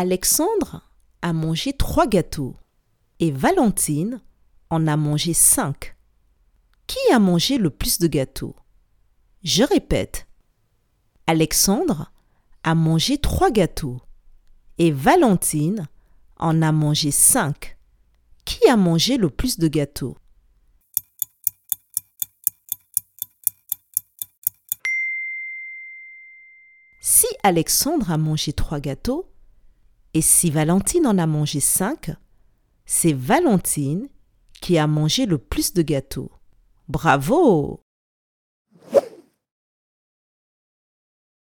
Alexandre a mangé trois gâteaux et Valentine en a mangé cinq. Qui a mangé le plus de gâteaux? Je répète. Alexandre a mangé trois gâteaux et Valentine en a mangé cinq. Qui a mangé le plus de gâteaux? Si Alexandre a mangé trois gâteaux et si Valentine en a mangé cinq, c'est Valentine qui a mangé le plus de gâteaux. Bravo